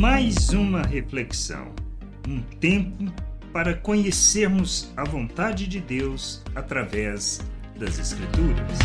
mais uma reflexão, um tempo para conhecermos a vontade de Deus através das Escrituras.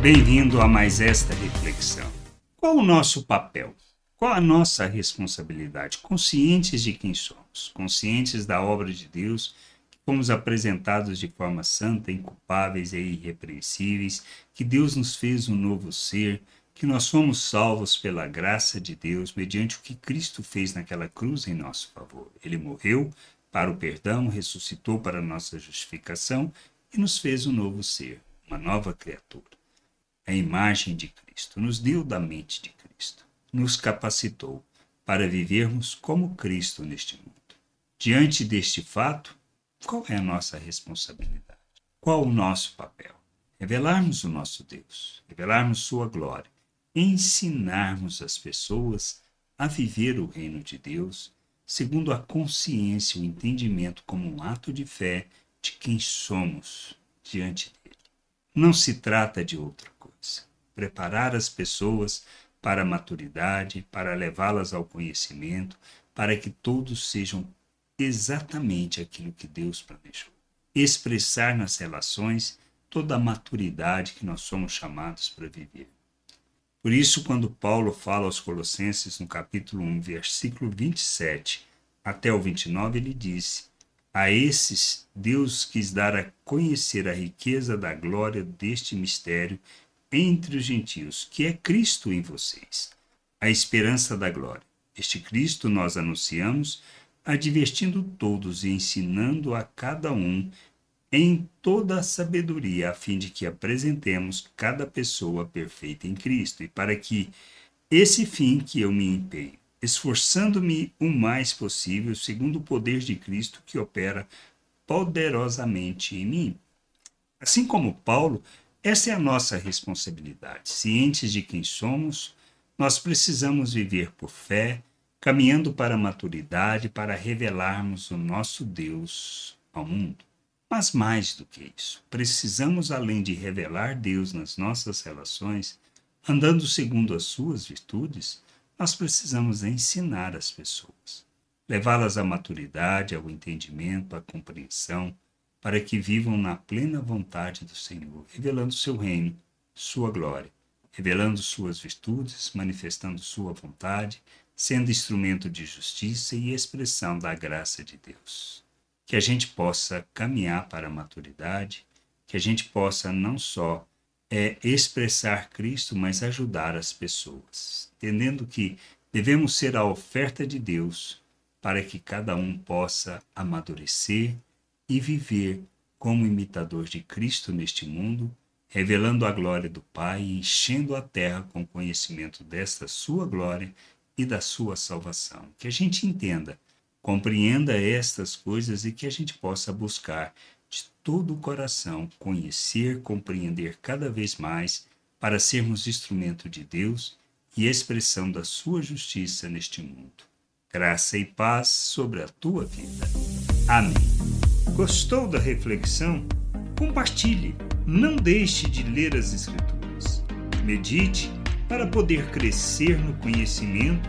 Bem-vindo a mais esta reflexão. Qual o nosso papel? Qual a nossa responsabilidade? Conscientes de quem somos, conscientes da obra de Deus, que fomos apresentados de forma santa, inculpáveis e irrepreensíveis, que Deus nos fez um novo ser, que nós somos salvos pela graça de Deus mediante o que Cristo fez naquela cruz em nosso favor. Ele morreu para o perdão, ressuscitou para a nossa justificação e nos fez um novo ser, uma nova criatura. A imagem de Cristo nos deu da mente de Cristo, nos capacitou para vivermos como Cristo neste mundo. Diante deste fato, qual é a nossa responsabilidade? Qual o nosso papel? Revelarmos o nosso Deus, revelarmos Sua glória, ensinarmos as pessoas a viver o reino de Deus segundo a consciência e o entendimento como um ato de fé de quem somos diante dele. Não se trata de outra coisa. Preparar as pessoas para a maturidade, para levá-las ao conhecimento, para que todos sejam exatamente aquilo que Deus planejou. Expressar nas relações toda a maturidade que nós somos chamados para viver. Por isso, quando Paulo fala aos Colossenses, no capítulo 1, versículo 27 até o 29, ele disse: A esses Deus quis dar a conhecer a riqueza da glória deste mistério entre os gentios, que é Cristo em vocês, a esperança da glória. Este Cristo nós anunciamos, advertindo todos e ensinando a cada um em toda a sabedoria, a fim de que apresentemos cada pessoa perfeita em Cristo, e para que esse fim que eu me empenho, esforçando-me o mais possível, segundo o poder de Cristo que opera poderosamente em mim. Assim como Paulo, essa é a nossa responsabilidade. Cientes de quem somos, nós precisamos viver por fé, caminhando para a maturidade, para revelarmos o nosso Deus ao mundo. Mas mais do que isso, precisamos, além de revelar Deus nas nossas relações, andando segundo as suas virtudes, nós precisamos ensinar as pessoas, levá-las à maturidade, ao entendimento, à compreensão, para que vivam na plena vontade do Senhor, revelando seu reino, sua glória, revelando suas virtudes, manifestando sua vontade, sendo instrumento de justiça e expressão da graça de Deus que a gente possa caminhar para a maturidade, que a gente possa não só é, expressar Cristo, mas ajudar as pessoas, entendendo que devemos ser a oferta de Deus para que cada um possa amadurecer e viver como imitador de Cristo neste mundo, revelando a glória do Pai e enchendo a terra com conhecimento desta sua glória e da sua salvação. Que a gente entenda compreenda estas coisas e que a gente possa buscar de todo o coração conhecer, compreender cada vez mais para sermos instrumento de Deus e expressão da sua justiça neste mundo. Graça e paz sobre a tua vida. Amém. Gostou da reflexão? Compartilhe. Não deixe de ler as Escrituras. Medite para poder crescer no conhecimento